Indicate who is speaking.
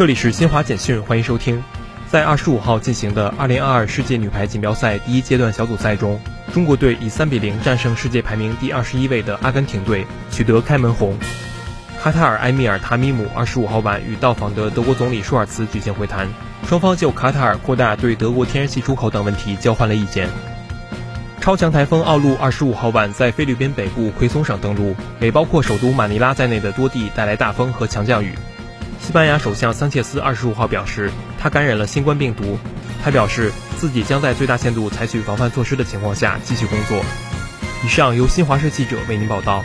Speaker 1: 这里是新华简讯，欢迎收听。在二十五号进行的二零二二世界女排锦标赛第一阶段小组赛中，中国队以三比零战胜世界排名第二十一位的阿根廷队，取得开门红。卡塔尔埃米尔塔米姆二十五号晚与到访的德国总理舒尔茨举行会谈，双方就卡塔尔扩大对德国天然气出口等问题交换了意见。超强台风奥路二十五号晚在菲律宾北部奎松省登陆，给包括首都马尼拉在内的多地带来大风和强降雨。西班牙首相桑切斯二十五号表示，他感染了新冠病毒。他表示自己将在最大限度采取防范措施的情况下继续工作。以上由新华社记者为您报道。